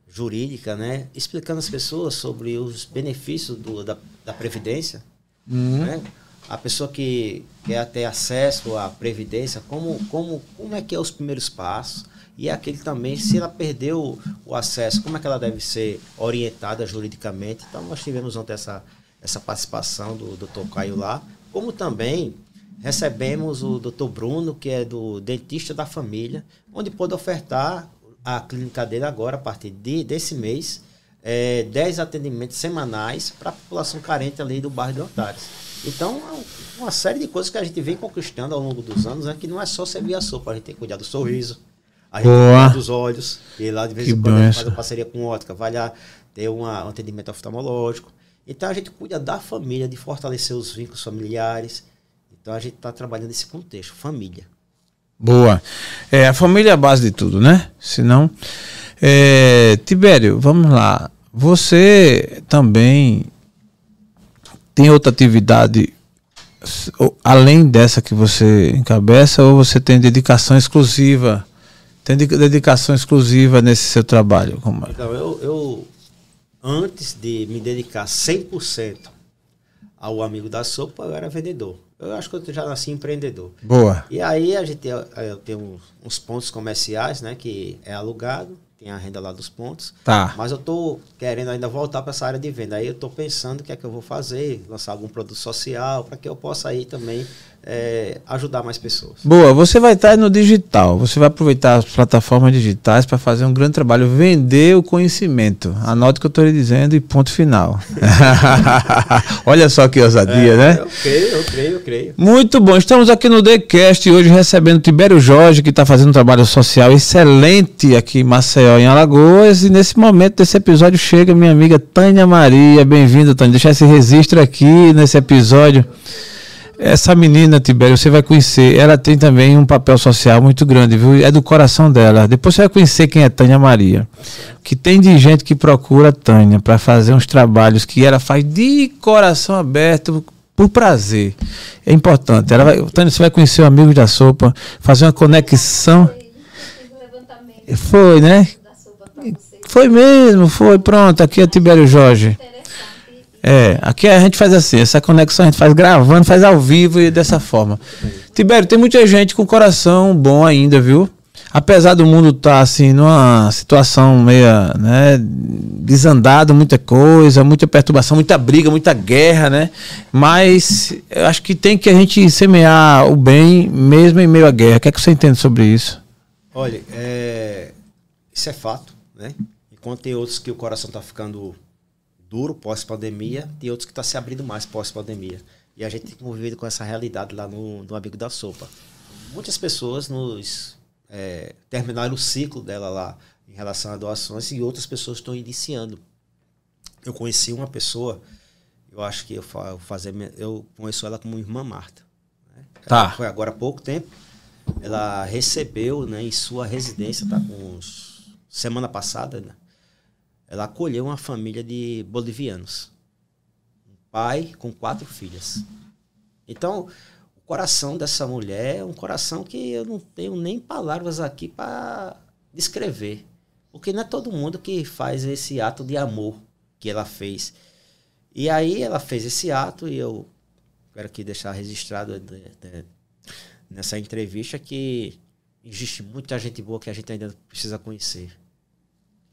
Jurídica, né? Explicando às pessoas sobre os benefícios do, da, da Previdência. Uhum. Né? A pessoa que quer ter acesso à Previdência, como, como, como é que é os primeiros passos? E aquele também, se ela perdeu o acesso, como é que ela deve ser orientada juridicamente? Então, nós tivemos ontem essa, essa participação do Dr. Caio lá, como também recebemos o Dr. Bruno, que é do dentista da família, onde pôde ofertar a clínica dele agora, a partir de, desse mês, é, 10 atendimentos semanais para a população carente ali do bairro de Otários. Então, é uma série de coisas que a gente vem conquistando ao longo dos anos, né, que não é só servir a sopa, a gente tem que cuidar do sorriso, a gente Boa. dos olhos. E lá de vez em quando a gente faz uma parceria com ótica, vai lá ter uma, um atendimento oftalmológico. Então a gente cuida da família, de fortalecer os vínculos familiares. Então a gente está trabalhando nesse contexto, família. Boa. É, a família é a base de tudo, né? Senão. É, Tibério, vamos lá. Você também tem outra atividade além dessa que você encabeça ou você tem dedicação exclusiva tem dedicação exclusiva nesse seu trabalho? Como é? Então, eu, eu, antes de me dedicar 100% ao amigo da sopa, eu era vendedor. Eu acho que eu já nasci empreendedor. Boa. E aí a gente eu tenho uns pontos comerciais, né, que é alugado, tem a renda lá dos pontos. Tá. Mas eu tô querendo ainda voltar para essa área de venda. Aí eu tô pensando o que é que eu vou fazer, lançar algum produto social para que eu possa aí também é, ajudar mais pessoas. Boa, você vai estar no digital, você vai aproveitar as plataformas digitais para fazer um grande trabalho, vender o conhecimento. Anote o que eu estou lhe dizendo e ponto final. [LAUGHS] Olha só que ousadia, é, né? Eu creio, eu creio, eu creio. Muito bom, estamos aqui no TheCast hoje recebendo Tibério Jorge, que está fazendo um trabalho social excelente aqui em Maceió, em Alagoas. E nesse momento desse episódio chega minha amiga Tânia Maria. Bem-vinda, Tânia. Deixar esse registro aqui nesse episódio. Essa menina, Tibério, você vai conhecer. Ela tem também um papel social muito grande, viu? É do coração dela. Depois você vai conhecer quem é Tânia Maria. Que tem de gente que procura Tânia para fazer uns trabalhos que ela faz de coração aberto, por prazer. É importante. Ela vai, Tânia, você vai conhecer o amigo da sopa, fazer uma conexão. Foi, né? Foi mesmo, foi. Pronto, aqui é Tibério Jorge. É, aqui a gente faz assim, essa conexão a gente faz gravando, faz ao vivo e dessa forma. Tibério, tem muita gente com coração bom ainda, viu? Apesar do mundo estar tá, assim numa situação meia, né, desandado, muita coisa, muita perturbação, muita briga, muita guerra, né? Mas eu acho que tem que a gente semear o bem mesmo em meio à guerra. O que é que você entende sobre isso? Olha, é, isso é fato, né? Enquanto tem outros que o coração está ficando duro pós-pandemia, tem outros que estão tá se abrindo mais pós-pandemia. E a gente tem convivido com essa realidade lá no, no Amigo da Sopa. Muitas pessoas nos é, terminaram o ciclo dela lá em relação a doações e outras pessoas estão iniciando. Eu conheci uma pessoa, eu acho que eu fazer, eu conheço ela como irmã Marta. Né? Tá. Foi agora há pouco tempo. Ela recebeu, né, em sua residência, tá com uns, semana passada, né, ela acolheu uma família de bolivianos. Um pai com quatro filhas. Então, o coração dessa mulher é um coração que eu não tenho nem palavras aqui para descrever. Porque não é todo mundo que faz esse ato de amor que ela fez. E aí ela fez esse ato e eu quero aqui deixar registrado nessa entrevista que existe muita gente boa que a gente ainda precisa conhecer.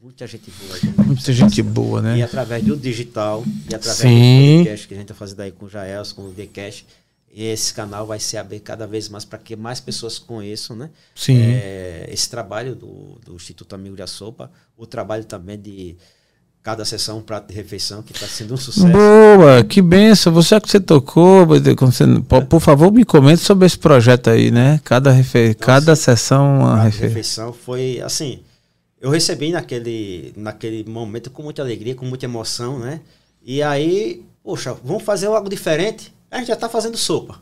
Muita gente boa. Muita gente boa, né? E através do digital, e através Sim. do podcast que a gente está fazendo aí com o Jaels, com o TheCast, esse canal vai se abrir cada vez mais para que mais pessoas conheçam, né? Sim. É, esse trabalho do, do Instituto Amigo de Sopa, o trabalho também de cada sessão um prato de refeição que está sendo um sucesso. Boa, que benção. Você que você tocou, por favor, me comente sobre esse projeto aí, né? Cada, refe... Nossa, cada sessão uma refe... refeição foi assim eu recebi naquele, naquele momento com muita alegria, com muita emoção, né? E aí, poxa, vamos fazer algo diferente? A gente já está fazendo sopa.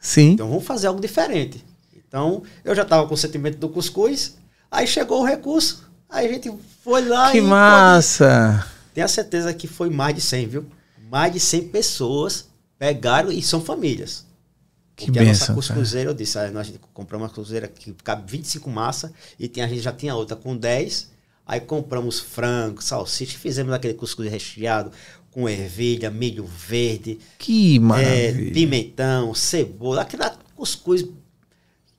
Sim. Então vamos fazer algo diferente. Então, eu já estava com o sentimento do cuscuz, aí chegou o recurso, aí a gente foi lá que e... Que massa! Tenho a certeza que foi mais de 100, viu? Mais de 100 pessoas pegaram, e são famílias. Que Porque a benção, nossa cuscuzeira, eu disse, ah, nós compramos uma cuscuzeira que cabe 25 massa e tinha, a gente já tinha outra com 10. Aí compramos frango, salsicha, fizemos aquele cuscuz recheado com ervilha, milho verde, Que é, maravilha. pimentão, cebola, aquele cuscuz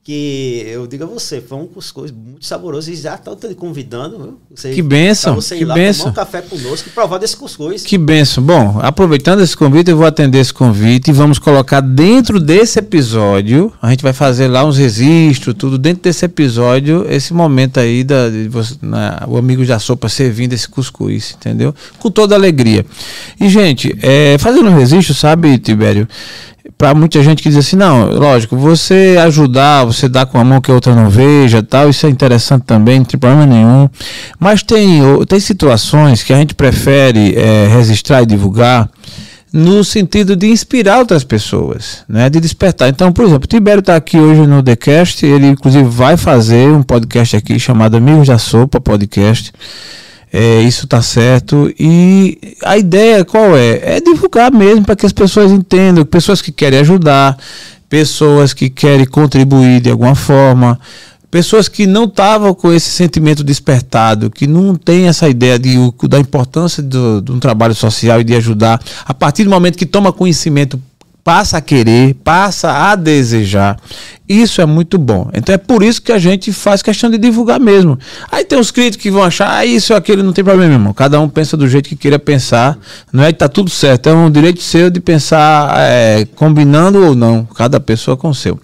que eu digo a você, foi um cuscuz muito saboroso e já estou te convidando, viu? Você, Que bênção, pra você que lá tomar um café conosco e provar desse cuscuz. Que benção. Bom, aproveitando esse convite, eu vou atender esse convite e vamos colocar dentro desse episódio. A gente vai fazer lá uns registros, tudo dentro desse episódio, esse momento aí da de você- na- o amigo da sopa servindo esse cuscuz, entendeu? Com toda alegria. E, gente, é, fazendo um registro, sabe, Tibério? Para muita gente que diz assim, não, lógico, você ajudar, você dar com a mão que a outra não veja, tal, isso é interessante também, não tem problema nenhum. Mas tem, tem situações que a gente prefere é, registrar e divulgar no sentido de inspirar outras pessoas, né, de despertar. Então, por exemplo, o Tibério está aqui hoje no TheCast, ele inclusive vai fazer um podcast aqui chamado Amigos da Sopa Podcast. É, isso tá certo. E a ideia qual é? É divulgar mesmo para que as pessoas entendam, pessoas que querem ajudar, pessoas que querem contribuir de alguma forma, pessoas que não estavam com esse sentimento despertado, que não tem essa ideia de, da importância do, de um trabalho social e de ajudar. A partir do momento que toma conhecimento, passa a querer, passa a desejar. Isso é muito bom. Então é por isso que a gente faz questão de divulgar mesmo. Aí tem os críticos que vão achar, ah, isso ou aquilo, não tem problema, irmão. Cada um pensa do jeito que queira pensar. Não é que tá tudo certo. É um direito seu de pensar é, combinando ou não. Cada pessoa com o seu.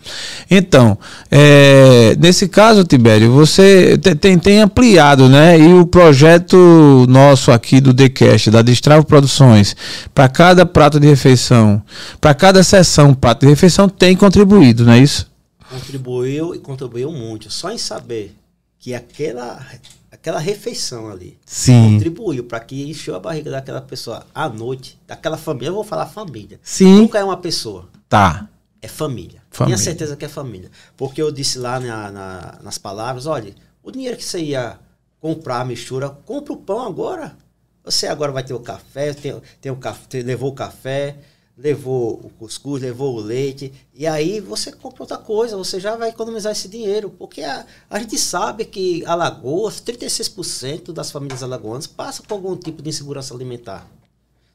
Então, é, nesse caso, Tibério, você te- tem, tem ampliado, né? E o projeto nosso aqui do TheCast, da Destravo Produções, para cada prato de refeição, para cada sessão prato de refeição, tem contribuído, não é isso? Contribuiu e contribuiu muito. Só em saber que aquela, aquela refeição ali Sim. contribuiu para que encheu a barriga daquela pessoa à noite, daquela família. Eu vou falar família. Sim. Nunca é uma pessoa, Tá. é família. Família. Tenha certeza que é família. Porque eu disse lá na- na- nas palavras: olha, o dinheiro que você ia comprar a mistura, compra o pão agora. Você agora vai ter o café, tem, tem o café levou o café, levou o cuscuz, levou o leite, e aí você compra outra coisa, você já vai economizar esse dinheiro. Porque a, a gente sabe que Alagoas, 36% das famílias alagoanas passam por algum tipo de insegurança alimentar.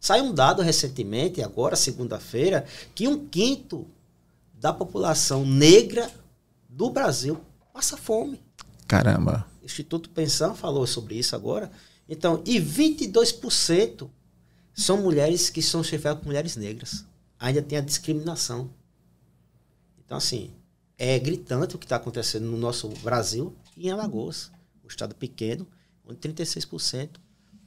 Saiu um dado recentemente, agora, segunda-feira, que um quinto da população negra do Brasil passa fome. Caramba. O Instituto Pensão falou sobre isso agora. Então, e 22% são mulheres que são chefiadas por mulheres negras. Ainda tem a discriminação. Então, assim, é gritante o que está acontecendo no nosso Brasil e em Alagoas, um estado pequeno, onde 36%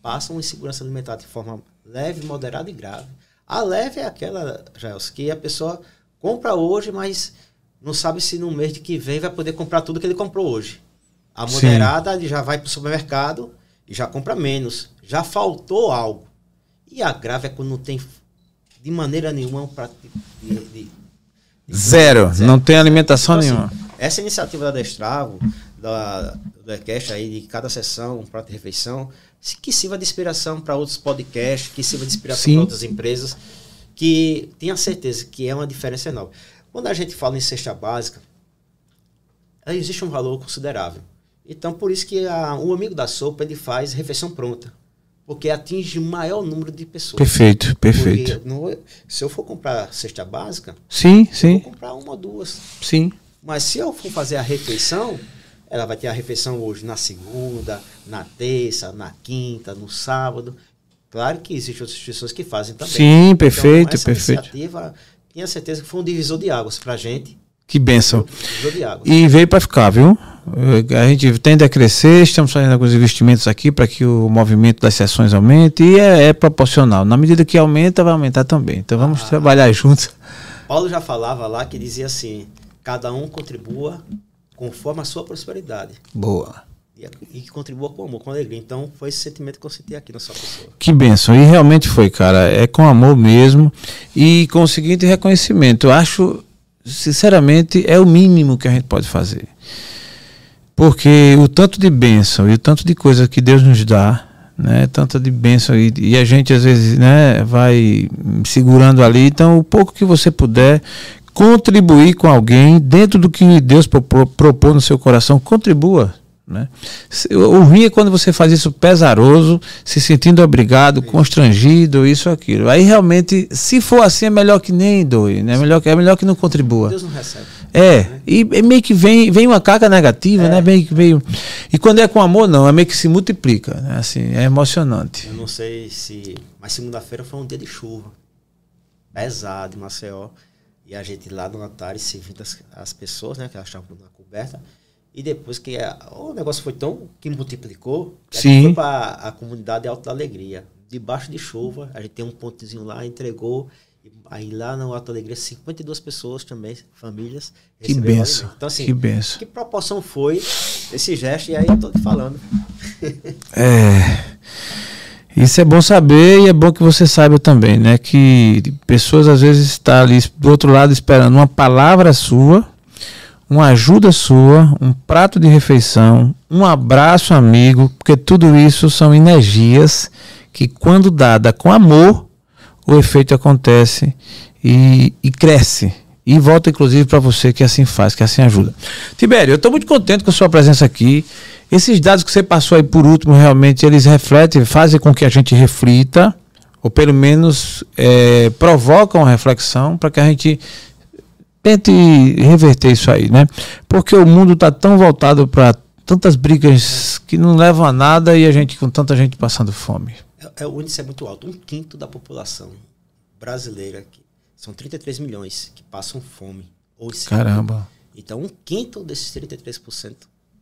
passam insegurança alimentar de forma leve, moderada e grave. A leve é aquela, Jaels, que a pessoa compra hoje, mas não sabe se no mês de que vem vai poder comprar tudo que ele comprou hoje. A Sim. moderada ele já vai para o supermercado e já compra menos. Já faltou algo. E a grave é quando não tem de maneira nenhuma um prato de, de- de- de- Zero. Não tem alimentação Então, nenhuma. assim, essa iniciativa da Destravo, da, do Ecast aí, de cada sessão, um prato de refeição, que sirva de inspiração para outros podcasts, que sirva de inspiração para outras empresas, que tenha certeza que é uma diferença enorme. Quando a gente fala em cesta básica, existe um valor considerável. Então, por isso que a- o amigo da sopa ele faz refeição pronta, porque atinge o maior número de pessoas. Perfeito, perfeito. Não- se eu for comprar cesta básica, Sim, eu sim, vou comprar uma ou duas. sim. Mas se eu for fazer a refeição, ela vai ter a refeição hoje na segunda, na terça, na quinta, no sábado. Claro que existem outras instituições que fazem também. Sim, perfeito, então, essa perfeito. iniciativa, tenha certeza que foi um divisor de águas pra gente. Que benção. Divisor de águas. E veio para ficar, viu? A gente tende a crescer, estamos fazendo alguns investimentos aqui para que o movimento das sessões aumente e é, é proporcional. Na medida que aumenta, vai aumentar também. Então vamos Ah. trabalhar juntos. Paulo já falava lá que dizia assim: cada um contribua conforme a sua prosperidade. Boa. E, e que contribua com amor, com alegria. Então, foi esse sentimento que eu senti aqui na sua pessoa. Que benção. E realmente foi, cara. É com amor mesmo. E com o seguinte reconhecimento. Eu acho, sinceramente, é o mínimo que a gente pode fazer. Porque o tanto de bênção e o tanto de coisa que Deus nos dá, né? Tanta de bênção e, e a gente às vezes, né, vai segurando ali. Então, o pouco que você puder contribuir com alguém dentro do que Deus propôs no seu coração, contribua. Né? O ruim é quando você faz isso pesaroso, se sentindo obrigado, constrangido, isso aquilo. Aí realmente, se for assim, é melhor que nem doe, né? é, melhor, é melhor que não contribua. Deus não recebe. É, né? e, e, meio que vem, vem uma carga negativa, é. né? Meio que veio. E quando é com amor, não, é meio que se multiplica, né? Assim, é emocionante. Eu não sei se. Mas segunda-feira foi um dia de chuva. Pesado em Maceió. E a gente lá no altar servindo as, as pessoas, né? Que elas estavam na coberta. E depois que a, o negócio foi tão que multiplicou, a gente foi para a comunidade Alto da Alegria. Debaixo de chuva, a gente tem um pontezinho lá, entregou. Aí lá no Alto Alegria, 52 pessoas também, famílias. Que benção. Então, assim, que benção. Que proporção foi esse gesto? E aí eu tô te falando. [LAUGHS] É. Isso é bom saber e é bom que você saiba também, né? Que pessoas às vezes estão tá ali do outro lado esperando uma palavra sua uma ajuda sua, um prato de refeição, um abraço amigo, porque tudo isso são energias que, quando dada com amor, o efeito acontece e, e cresce. E volta, inclusive, para você que assim faz, que assim ajuda. Tibério, eu estou muito contente com a sua presença aqui. Esses dados que você passou aí por último, realmente, eles refletem, fazem com que a gente reflita, ou pelo menos é, provocam reflexão, para que a gente tente reverter isso aí, né? Porque o mundo está tão voltado para tantas brigas que não levam a nada e a gente com tanta gente passando fome. É, é, o índice é muito alto. Um quinto da população brasileira, que são 33 milhões, que passam fome. Hoje. Caramba. Então, um quinto desses 33%,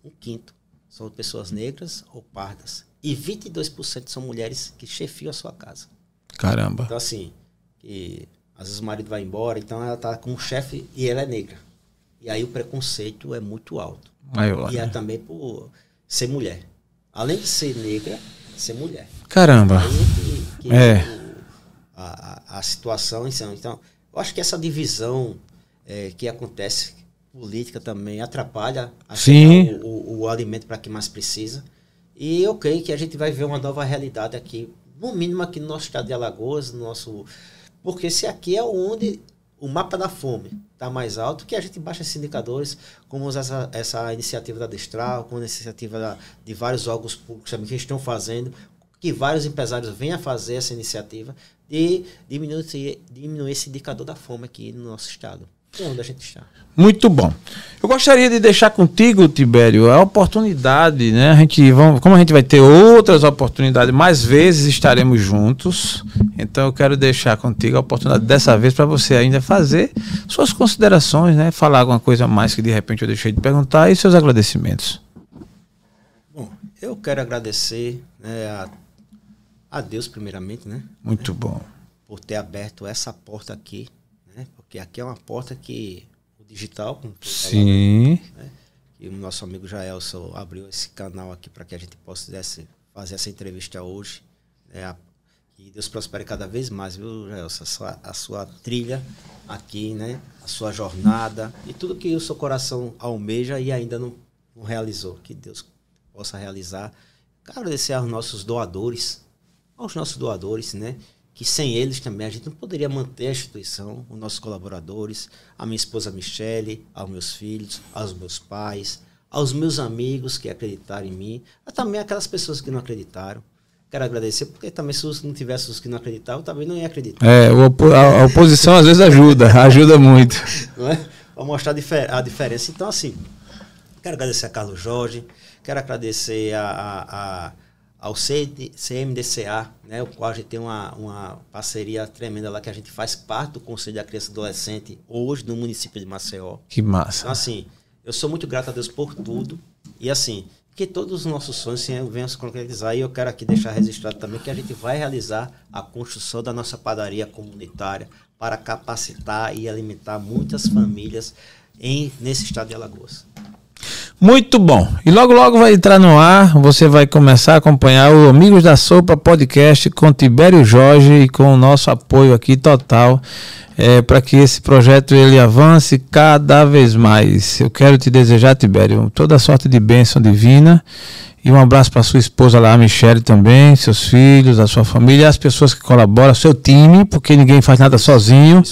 um quinto, são pessoas negras ou pardas. E 22% são mulheres que chefiam a sua casa. Caramba. Então, assim, que às vezes o marido vai embora, então ela tá com um chefe e ela é negra. E aí o preconceito é muito alto. Maior, e é né? também por ser mulher. Além de ser negra, ser mulher. Caramba. Que, que é. A, a, situação, então, eu acho que essa divisão é, que acontece política também atrapalha Sim. O, o, o alimento para quem mais precisa. E eu creio que a gente vai ver uma nova realidade aqui, no mínimo aqui no nosso estado de Alagoas, no nosso porque se aqui é onde o mapa da fome está mais alto, que a gente baixa esses indicadores, como essa, essa iniciativa da Destral, como a iniciativa da, de vários órgãos públicos também que estão fazendo, que vários empresários venham a fazer essa iniciativa de diminuir, diminuir esse indicador da fome aqui no nosso estado é onde a gente está. Muito bom. Eu gostaria de deixar contigo, Tibério, a oportunidade, né? A gente vamos, como a gente vai ter outras oportunidades, mais vezes estaremos juntos. Então eu quero deixar contigo a oportunidade dessa vez para você ainda fazer suas considerações, né? Falar alguma coisa mais que de repente eu deixei de perguntar e seus agradecimentos. Bom, eu quero agradecer né, a, a Deus primeiramente, né? Muito bom. Por ter aberto essa porta aqui né? Porque aqui é uma porta que o digital, como Sim. Falando, né? E o nosso amigo Jaelson abriu esse canal aqui para que a gente possa fazer essa entrevista hoje. Né? Que Deus prospere cada vez mais, viu, Jaelson? A sua, a sua trilha aqui, né? A sua jornada e tudo que o seu coração almeja e ainda não, não realizou. Que Deus possa realizar. Quero agradecer aos nossos doadores, aos nossos doadores, né? Que sem eles também a gente não poderia manter a instituição, os nossos colaboradores, a minha esposa Michele, aos meus filhos, aos meus pais, aos meus amigos que acreditaram em mim, também aquelas pessoas que não acreditaram. Quero agradecer, porque também se não tivesse os que não acreditavam, também não ia acreditar. É, a oposição às vezes ajuda, [LAUGHS] ajuda muito. Não é? Para mostrar a diferença. Então, assim, quero agradecer a Carlos Jorge, quero agradecer a, a, a ao CMDCA, né, o qual a gente tem uma, uma parceria tremenda lá, que a gente faz parte do Conselho da Criança e Adolescente, hoje no município de Maceió. Que massa. Então, assim, eu sou muito grato a Deus por tudo. E, assim, que todos os nossos sonhos venham se concretizar. E eu quero aqui deixar registrado também que a gente vai realizar a construção da nossa padaria comunitária para capacitar e alimentar muitas famílias em, nesse estado de Alagoas. Muito bom. E logo, logo vai entrar no ar. Você vai começar a acompanhar o Amigos da Sopa podcast com Tibério Jorge e com o nosso apoio aqui total é, para que esse projeto ele avance cada vez mais. Eu quero te desejar, Tibério, toda sorte de bênção divina. E um abraço para sua esposa lá, a Michelle também, seus filhos, a sua família, as pessoas que colaboram, seu time, porque ninguém faz nada sozinho. Não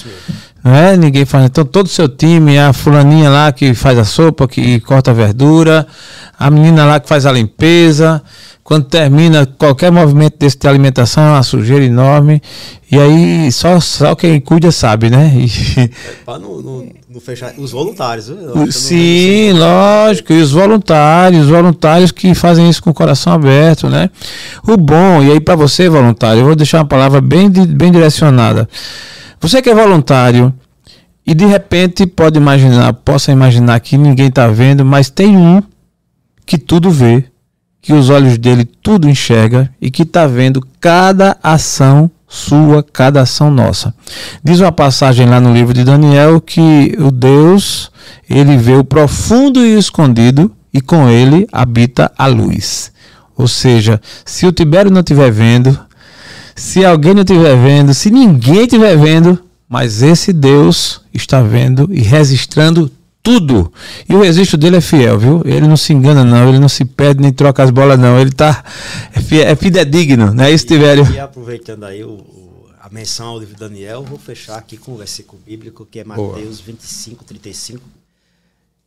é? Ninguém faz. Então todo o seu time, a fulaninha lá que faz a sopa, que corta a verdura, a menina lá que faz a limpeza. Quando termina qualquer movimento desse de alimentação, é uma sujeira enorme. E aí só, só quem cuida sabe, né? E... É, para não, não, não, fechar. Os voluntários, viu? Sim, lógico. E os voluntários, os voluntários que fazem isso com o coração aberto, né? O bom, e aí para você, voluntário, eu vou deixar uma palavra bem, bem direcionada. Você que é voluntário e de repente pode imaginar, possa imaginar que ninguém está vendo, mas tem um que tudo vê que os olhos dele tudo enxerga e que está vendo cada ação sua, cada ação nossa. Diz uma passagem lá no livro de Daniel que o Deus, ele vê o profundo e o escondido e com ele habita a luz. Ou seja, se o Tibério não estiver vendo, se alguém não estiver vendo, se ninguém estiver vendo, mas esse Deus está vendo e registrando tudo. E o registro dele é fiel, viu? Ele não se engana, não. Ele não se perde nem troca as bolas, não. Ele tá. É, fiel, é fidedigno, né? Isso, Tiverio. E aproveitando aí o, o, a menção ao livro de Daniel, vou fechar aqui com o versículo bíblico que é Mateus Boa. 25, 35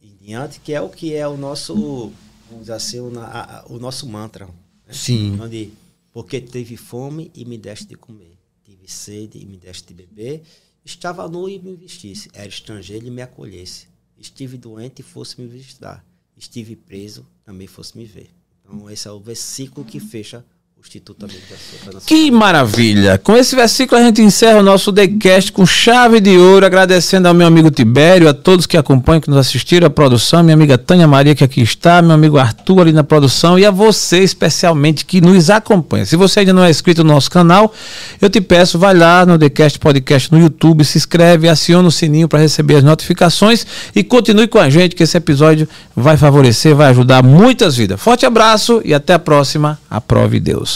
em diante, que é o que é o nosso, vamos dizer assim, o, a, o nosso mantra. Né? Sim. Onde, porque teve fome e me deste de comer, tive sede e me deste de beber, estava nu e me vestisse, era estrangeiro e me acolhesse Estive doente e fosse me visitar. Estive preso, também fosse me ver. Então, esse é o versículo que fecha Instituto Que maravilha! Com esse versículo a gente encerra o nosso TheCast com chave de ouro, agradecendo ao meu amigo Tibério, a todos que acompanham, que nos assistiram, a produção, minha amiga Tânia Maria que aqui está, meu amigo Arthur ali na produção e a você especialmente que nos acompanha. Se você ainda não é inscrito no nosso canal, eu te peço, vai lá no TheCast Podcast no YouTube, se inscreve, aciona o sininho para receber as notificações e continue com a gente que esse episódio vai favorecer, vai ajudar muitas vidas. Forte abraço e até a próxima. Aprove Deus.